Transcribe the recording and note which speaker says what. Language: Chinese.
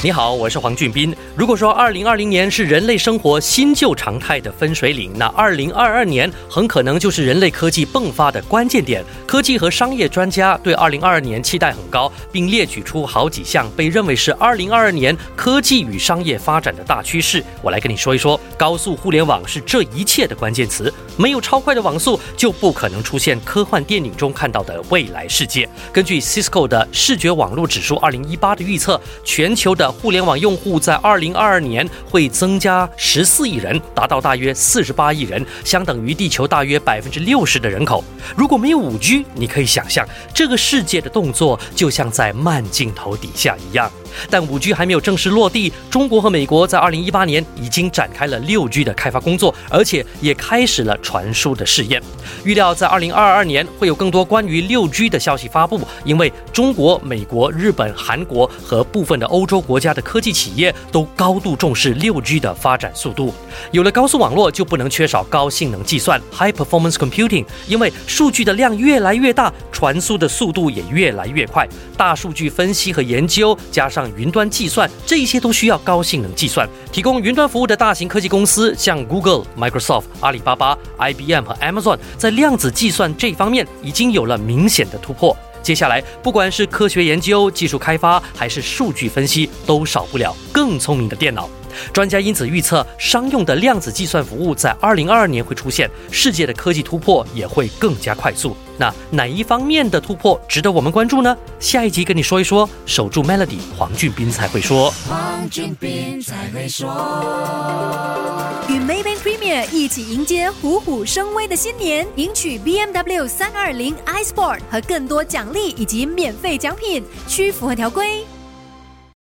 Speaker 1: 你好，我是黄俊斌。如果说二零二零年是人类生活新旧常态的分水岭，那二零二二年很可能就是人类科技迸发的关键点。科技和商业专家对二零二二年期待很高，并列举出好几项被认为是二零二二年科技与商业发展的大趋势。我来跟你说一说，高速互联网是这一切的关键词。没有超快的网速，就不可能出现科幻电影中看到的未来世界。根据 Cisco 的视觉网络指数二零一八的预测，全球的互联网用户在二零二二年会增加十四亿人，达到大约四十八亿人，相等于地球大约百分之六十的人口。如果没有五 G，你可以想象这个世界的动作就像在慢镜头底下一样。但五 G 还没有正式落地，中国和美国在二零一八年已经展开了六 G 的开发工作，而且也开始了传输的试验。预料在二零二二年会有更多关于六 G 的消息发布，因为中国、美国、日本、韩国和部分的欧洲国家的科技企业都高度重视六 G 的发展速度。有了高速网络，就不能缺少高性能计算 （High Performance Computing），因为数据的量越来越大，传输的速度也越来越快。大数据分析和研究加上像云端计算，这些都需要高性能计算。提供云端服务的大型科技公司，像 Google、Microsoft、阿里巴巴、IBM 和 Amazon，在量子计算这方面已经有了明显的突破。接下来，不管是科学研究、技术开发，还是数据分析，都少不了更聪明的电脑。专家因此预测，商用的量子计算服务在二零二二年会出现，世界的科技突破也会更加快速。那哪一方面的突破值得我们关注呢？下一集跟你说一说。守住 Melody，黄俊斌才会说。
Speaker 2: 黄俊斌才会说。
Speaker 3: 与 Maybank Premier 一起迎接虎虎生威的新年，赢取 BMW 三二零 iSport 和更多奖励以及免费奖品，需符合条规。